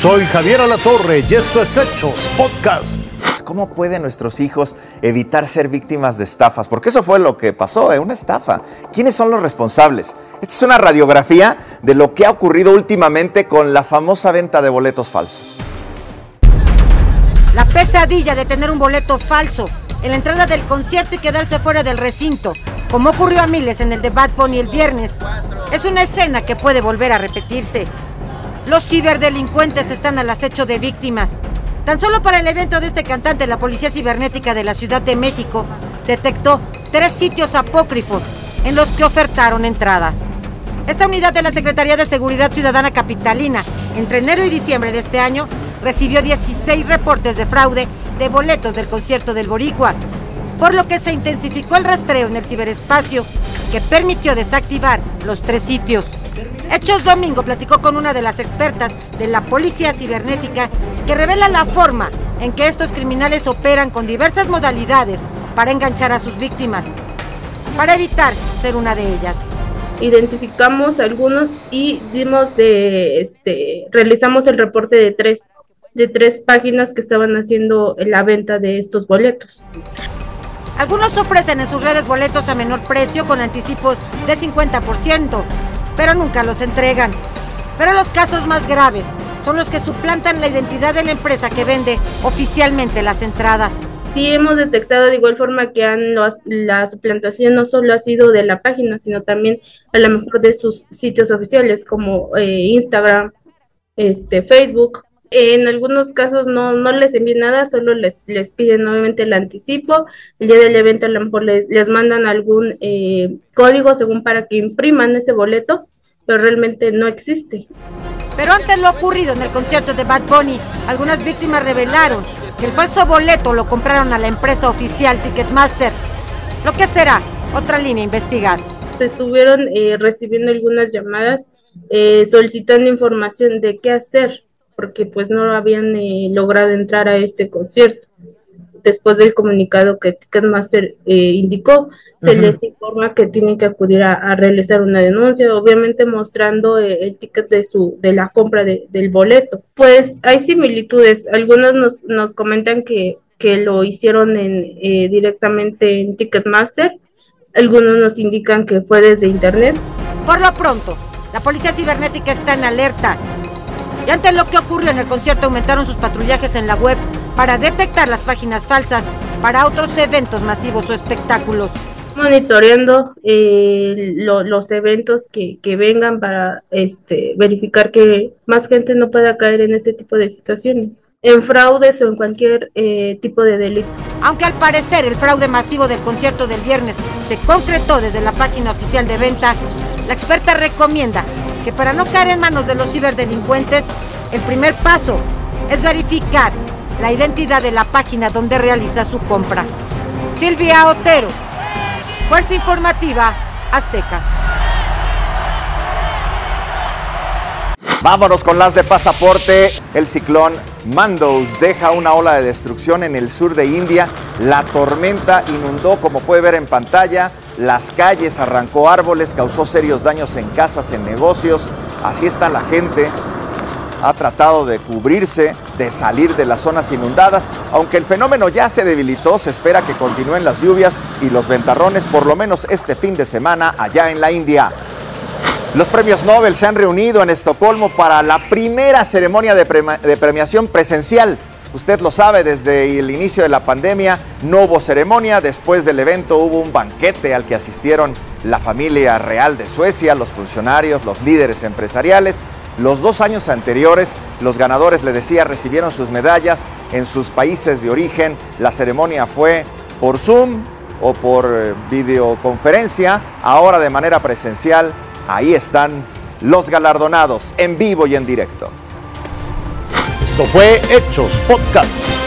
Soy Javier Alatorre y esto es Hechos Podcast. ¿Cómo pueden nuestros hijos evitar ser víctimas de estafas? Porque eso fue lo que pasó, ¿eh? una estafa. ¿Quiénes son los responsables? Esta es una radiografía de lo que ha ocurrido últimamente con la famosa venta de boletos falsos. La pesadilla de tener un boleto falso en la entrada del concierto y quedarse fuera del recinto, como ocurrió a miles en el de Bad Bunny el viernes, es una escena que puede volver a repetirse. Los ciberdelincuentes están al acecho de víctimas. Tan solo para el evento de este cantante, la Policía Cibernética de la Ciudad de México detectó tres sitios apócrifos en los que ofertaron entradas. Esta unidad de la Secretaría de Seguridad Ciudadana Capitalina, entre enero y diciembre de este año, recibió 16 reportes de fraude de boletos del concierto del Boricua, por lo que se intensificó el rastreo en el ciberespacio que permitió desactivar los tres sitios. Hechos Domingo platicó con una de las expertas de la Policía Cibernética que revela la forma en que estos criminales operan con diversas modalidades para enganchar a sus víctimas, para evitar ser una de ellas. Identificamos algunos y dimos de, este, realizamos el reporte de tres, de tres páginas que estaban haciendo la venta de estos boletos. Algunos ofrecen en sus redes boletos a menor precio con anticipos de 50%, pero nunca los entregan. Pero los casos más graves son los que suplantan la identidad de la empresa que vende oficialmente las entradas. Sí, hemos detectado de igual forma que han, la suplantación no solo ha sido de la página, sino también a lo mejor de sus sitios oficiales como eh, Instagram, este, Facebook. En algunos casos no, no les envían nada, solo les, les piden nuevamente el anticipo. El día del evento les, les mandan algún eh, código según para que impriman ese boleto, pero realmente no existe. Pero ante lo ocurrido en el concierto de Bad Bunny, algunas víctimas revelaron que el falso boleto lo compraron a la empresa oficial Ticketmaster. Lo que será otra línea a investigar. Se estuvieron eh, recibiendo algunas llamadas eh, solicitando información de qué hacer porque pues no habían eh, logrado entrar a este concierto. Después del comunicado que Ticketmaster eh, indicó, se les informa que tienen que acudir a, realizar una denuncia, obviamente mostrando eh, el ticket de su de la compra del boleto. Pues hay similitudes. Algunos nos, nos comentan que, que lo hicieron en, directamente en Ticketmaster. Algunos nos indican que fue desde internet. Por lo pronto, la policía cibernética está en alerta y ante lo que ocurrió en el concierto aumentaron sus patrullajes en la web para detectar las páginas falsas para otros eventos masivos o espectáculos. Monitoreando eh, los eventos que, vengan para este, verificar que más gente no pueda caer en este tipo de situaciones en fraudes o en cualquier eh, tipo de delito. Aunque al parecer el fraude masivo del concierto del viernes se concretó desde la página oficial de venta, la experta recomienda que para no caer en manos de los ciberdelincuentes, el primer paso es verificar la identidad de la página donde realiza su compra. Silvia Otero, Fuerza Informativa Azteca. Vámonos con las de pasaporte. El ciclón Mandos deja una ola de destrucción en el sur de India. La tormenta inundó, como puede ver en pantalla, las calles, arrancó árboles, causó serios daños en casas, en negocios. Así está la gente. Ha tratado de cubrirse, de salir de las zonas inundadas. Aunque el fenómeno ya se debilitó, se espera que continúen las lluvias y los ventarrones por lo menos este fin de semana allá en la India. Los premios Nobel se han reunido en Estocolmo para la primera ceremonia de, premiación presencial. Usted lo sabe, desde el inicio de la pandemia no hubo ceremonia, después del evento hubo un banquete al que asistieron la familia real de Suecia, los funcionarios, los líderes empresariales. Los dos años anteriores, los ganadores, le decía, recibieron sus medallas en sus países de origen. La ceremonia fue por Zoom o por eh, videoconferencia, ahora de manera presencial Ahí están los galardonados en vivo y en directo. Esto fue Hechos Podcast.